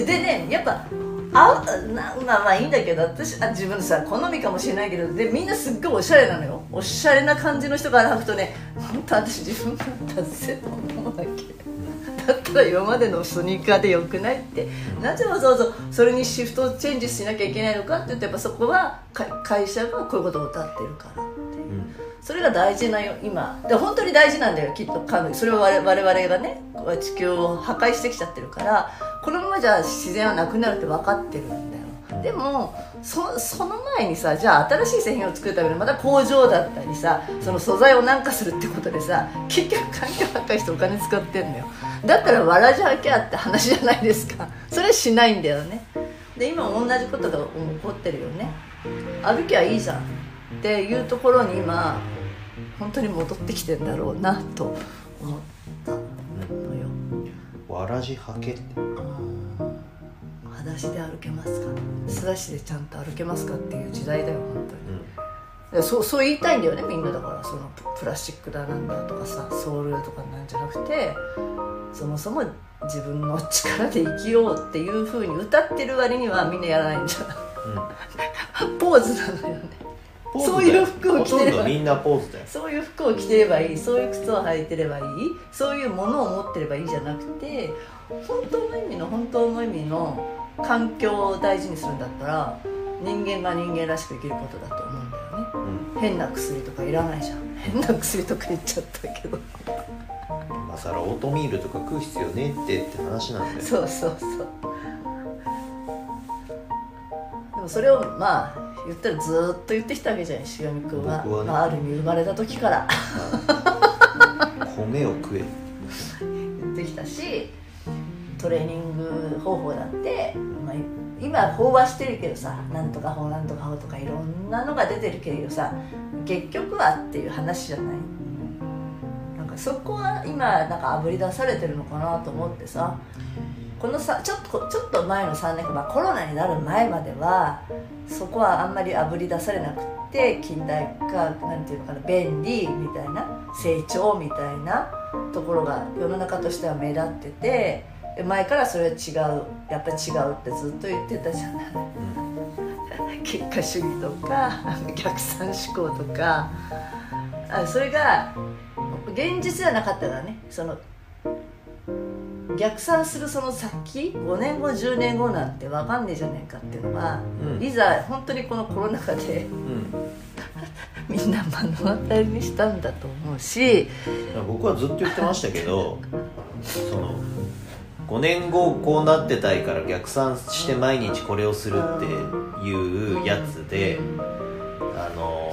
でねやっぱあなまあまあいいんだけど私あ自分のさ好みかもしれないけどでみんなすっごいおしゃれなのよ。おしゃれな感じの人が履くとね本当私自分が達せと思うわけ？だったら今までのスニーカーでよくないって。なぜわざわざそれにシフトチェンジしなきゃいけないのかって言ってやっぱそこは会社がこういうことを歌ってるからっていう。それが大事なよ今。で本当に大事なんだよきっと神それは我々がね地球を破壊してきちゃってるから。このままじゃ自然はなくなるって分かってるんだよ。でもそその前にさじゃあ新しい製品を作るためにまた工場だったりさその素材を軟化するってことでさ結局環境破壊してお金使ってんだよ。だったらわらじゃきゃって話じゃないですか。それしないんだよね。で今同じことが起こってるよね。歩きゃいいじゃん。っていうところに今本当に戻ってきてんだろうなと思ったのよ。わらじはけ裸足で歩けますか？素足でちゃんと歩けますかっていう時代だよ本当に、そうそう言いたいんだよねみんなだから。そのプラスチックだなんだとかさソールとかなんじゃなくてそもそも自分の力で生きようっていうふうに歌ってる割にはみんなやらないんじゃん、うん、ポーズなのよねそういう服を着てればみんなポーズだよ。そういう服を着てればいい。そういう靴を履いてればいい。そういうものを持ってればいいじゃなくて本当の意味の本当の意味の環境を大事にするんだったら人間が人間らしく生きることだと思うんだよね、うん、変な薬とかいらないじゃん。変な薬とか言っちゃったけど。今更オートミールとか食う必要ねってって話なんだよ。そうそうそう。でもそれをまあ言ったらずっと言ってきたわけじゃん石上君は、ね、まあ、ある意味生まれた時から。米を食え。言ってきたしトレーニング方法だって、まあ、今飽和してるけどさなんとか法なんとか法とかいろんなのが出てるけどさ結局はっていう話じゃない。なんかそこは今なんかあぶり出されてるのかなと思ってさこのさちょっとちょっと前の3年間、まあ、コロナになる前まではそこはあんまりあぶり出されなくて近代化なんていうのかな便利みたいな成長みたいなところが世の中としては目立ってて前からそれは違うやっぱり違うってずっと言ってたじゃない、うん、結果主義とか逆算思考とか。あそれが現実じゃなかったからね。その逆算するその先5年後10年後なんて分かんねえじゃねえかっていうのは、うん、いざ本当にこのコロナ禍で、うん、みんな目の当たりにしたんだと思うし僕はずっと言ってましたけどその5年後こうなってたいから逆算して毎日これをするっていうやつであの